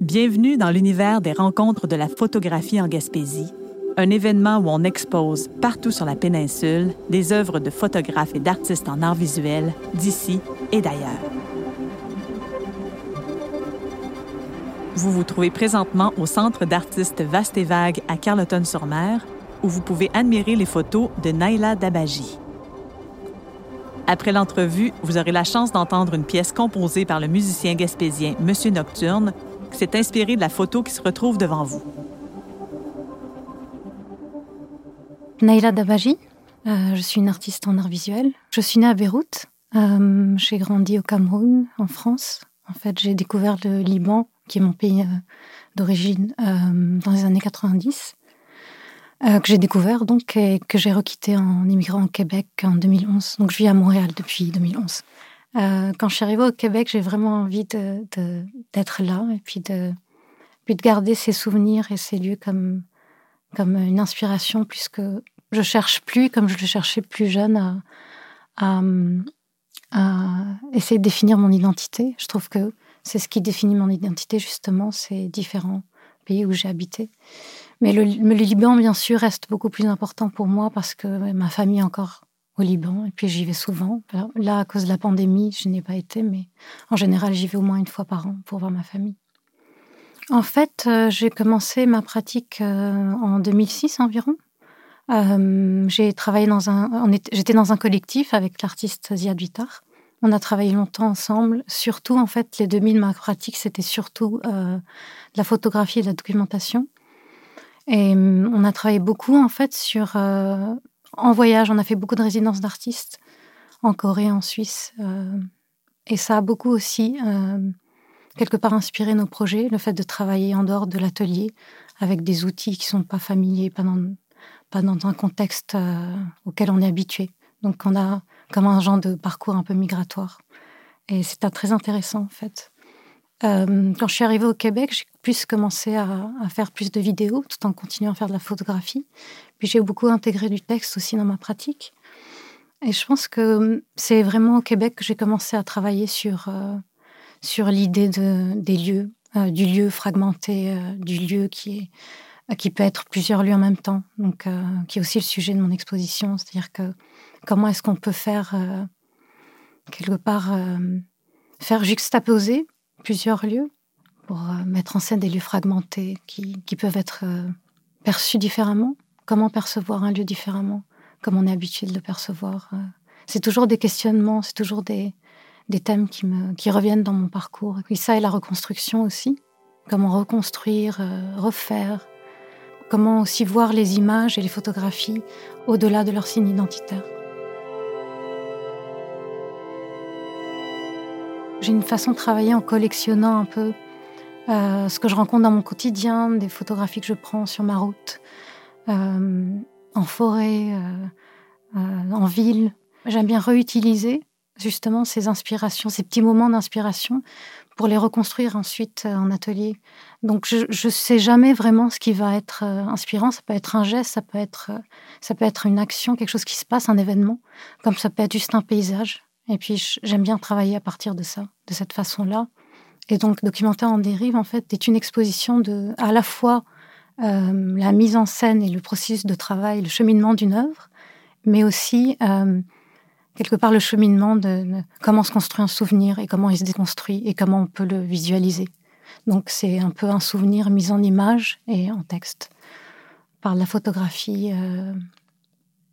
Bienvenue dans l'univers des rencontres de la photographie en Gaspésie, un événement où on expose partout sur la péninsule des œuvres de photographes et d'artistes en art visuel d'ici et d'ailleurs. Vous vous trouvez présentement au Centre d'artistes Vaste et Vague à Carleton-sur-Mer, où vous pouvez admirer les photos de Naila Dabaji. Après l'entrevue, vous aurez la chance d'entendre une pièce composée par le musicien gaspésien Monsieur Nocturne, qui s'est inspiré de la photo qui se retrouve devant vous. Naila Dabaji, euh, je suis une artiste en art visuel. Je suis née à Beyrouth. Euh, j'ai grandi au Cameroun, en France. En fait, j'ai découvert le Liban, qui est mon pays euh, d'origine, dans les années 90. Euh, que j'ai découvert donc et que j'ai requitté en immigrant au Québec en 2011. Donc je vis à Montréal depuis 2011. Euh, quand je suis arrivée au Québec, j'ai vraiment envie d'être là et puis de, garder ces souvenirs et ces lieux comme, une inspiration puisque je cherche plus, comme je le cherchais plus jeune, à essayer de définir mon identité. Je trouve que c'est ce qui définit mon identité justement, ces différents pays où j'ai habité. Mais le, Liban, bien sûr, reste beaucoup plus important pour moi parce que ma famille est encore au Liban et puis j'y vais souvent. Là, à cause de la pandémie, je n'ai pas été, mais en général, j'y vais au moins une fois par an pour voir ma famille. En fait, euh, j'ai commencé ma pratique euh, en 2006 environ. Euh, j'ai travaillé dans un, j'étais dans un collectif avec l'artiste Ziad Vitar. On a travaillé longtemps ensemble. Surtout, en fait, les 2000, ma pratique, c'était surtout la photographie et de la documentation. Et hum, on a travaillé beaucoup en fait sur euh, en voyage. On a fait beaucoup de résidences d'artistes en Corée, en Suisse, euh, et ça a beaucoup aussi euh, quelque part inspiré nos projets. Le fait de travailler en dehors de l'atelier avec des outils qui sont pas familiers, pas dans pas dans un contexte auquel on est habitué. Donc on a comme un genre de parcours un peu migratoire. Et c'était très intéressant en fait. Euh, quand je suis arrivée au Québec, j'ai plus commencé à, faire plus de vidéos tout en continuant à faire de la photographie. Puis j'ai beaucoup intégré du texte aussi dans ma pratique. Et je pense que c'est vraiment au Québec que j'ai commencé à travailler sur, euh, sur l'idée de, des lieux, euh, du lieu fragmenté, du lieu qui, est, qui peut être plusieurs lieux en même temps. Donc, qui est aussi le sujet de mon exposition. C'est-à-dire que comment est-ce qu'on peut faire, quelque part, faire juxtaposer plusieurs lieux pour euh, mettre en scène des lieux fragmentés qui, peuvent être euh, perçus différemment? Comment percevoir un lieu différemment? Comme on est habitué de le percevoir. Euh? C'est toujours des questionnements, c'est toujours des, des thèmes qui, me, qui reviennent dans mon parcours. Et ça et la reconstruction aussi. Comment reconstruire, refaire. Comment aussi voir les images et les photographies au-delà de leur signe identitaire. J'ai une façon de travailler en collectionnant un peu euh, ce que je rencontre dans mon quotidien, des photographies que je prends sur ma route, euh, en forêt, euh, en ville. J'aime bien réutiliser justement ces inspirations, ces petits moments d'inspiration pour les reconstruire ensuite en atelier. Donc je ne sais jamais vraiment ce qui va être inspirant. Ça peut être un geste, ça peut être, ça peut être une action, quelque chose qui se passe, un événement, comme ça peut être juste un paysage. Et puis j'aime bien travailler à partir de ça, de cette façon-là. Et donc Documentaire en dérive, en fait, est une exposition de à la fois euh, la mise en scène et le processus de travail, le cheminement d'une œuvre, mais aussi euh, quelque part le cheminement de, comment se construit un souvenir et comment il se déconstruit et comment on peut le visualiser. Donc c'est un peu un souvenir mis en image et en texte par la photographie euh,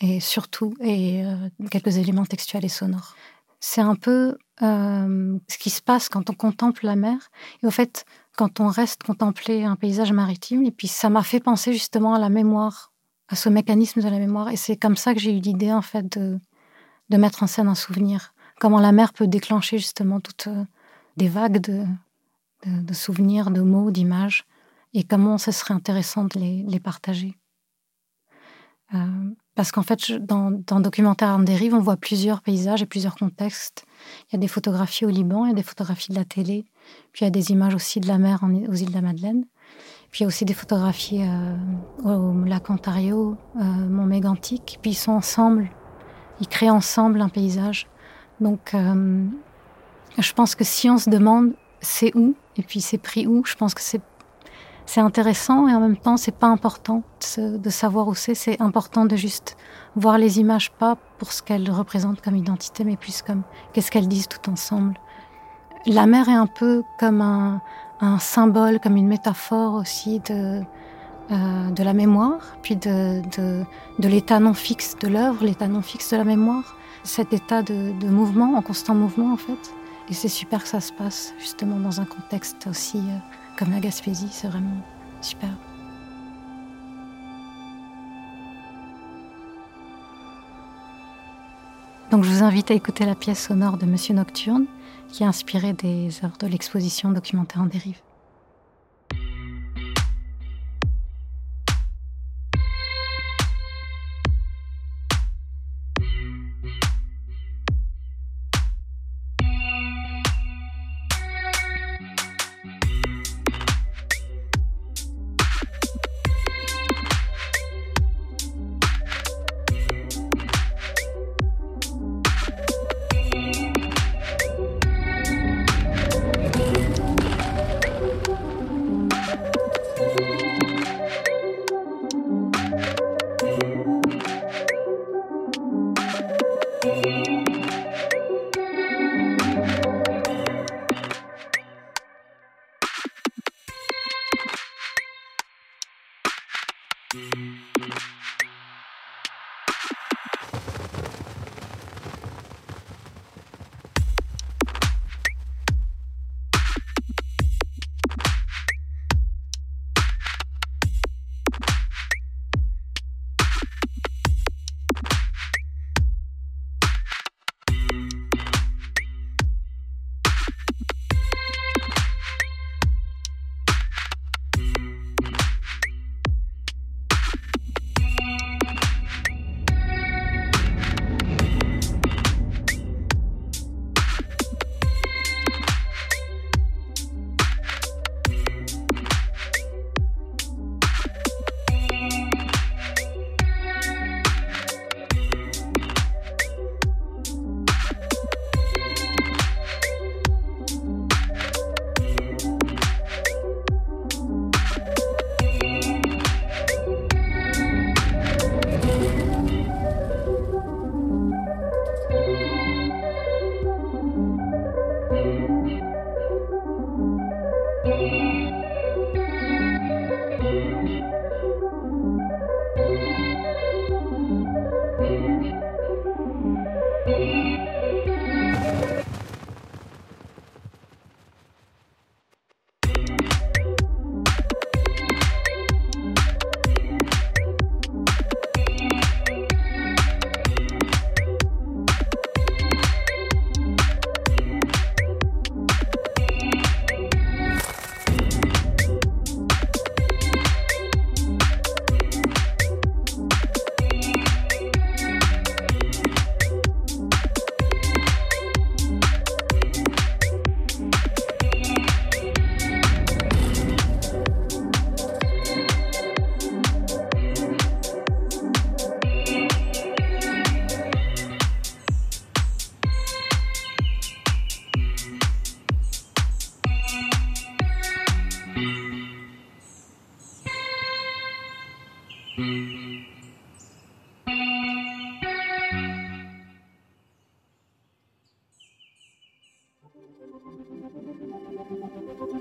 et surtout et quelques éléments textuels et sonores c'est un peu euh, ce qui se passe quand on contemple la mer. Et au fait, quand on reste contempler un paysage maritime, et puis ça m'a fait penser justement à la mémoire, à ce mécanisme de la mémoire. Et c'est comme ça que j'ai eu l'idée, en fait, de, mettre en scène un souvenir. Comment la mer peut déclencher justement toutes euh, des vagues de, souvenirs, de mots, d'images, et comment ce serait intéressant de les partager. Parce qu'en fait, dans, dans Documentaire en dérive, on voit plusieurs paysages et plusieurs contextes. Il y a des photographies au Liban, il y a des photographies de la télé, puis il y a des images aussi de la mer aux îles de la Madeleine. Puis il y a aussi des photographies euh, au lac Ontario, euh, Mont Mégantic. Puis ils sont ensemble, ils créent ensemble un paysage. Donc euh, je pense que si on se demande c'est où Et puis c'est pris où Je pense que c'est c'est intéressant et en même temps c'est pas important de savoir où c'est. C'est important de juste voir les images pas pour ce qu'elles représentent comme identité, mais plus comme qu'est-ce qu'elles disent tout ensemble. La mer est un peu comme un, symbole, comme une métaphore aussi de, euh, de la mémoire, puis de, de, de l'état non fixe de l'œuvre, l'état non fixe de la mémoire, cet état de, de, mouvement, en constant mouvement en fait. Et c'est super que ça se passe justement dans un contexte aussi euh, comme la Gaspésie, c'est vraiment super. Donc je vous invite à écouter la pièce sonore de Monsieur Nocturne, qui est inspirée des œuvres de l'exposition documentaire en dérive.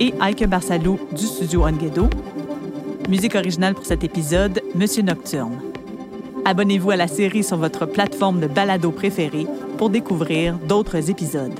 et Ike Barsalou du studio Onguedo. Musique originale pour cet épisode, Monsieur Nocturne. Abonnez-vous à la série sur votre plateforme de balado préférée pour découvrir d'autres épisodes.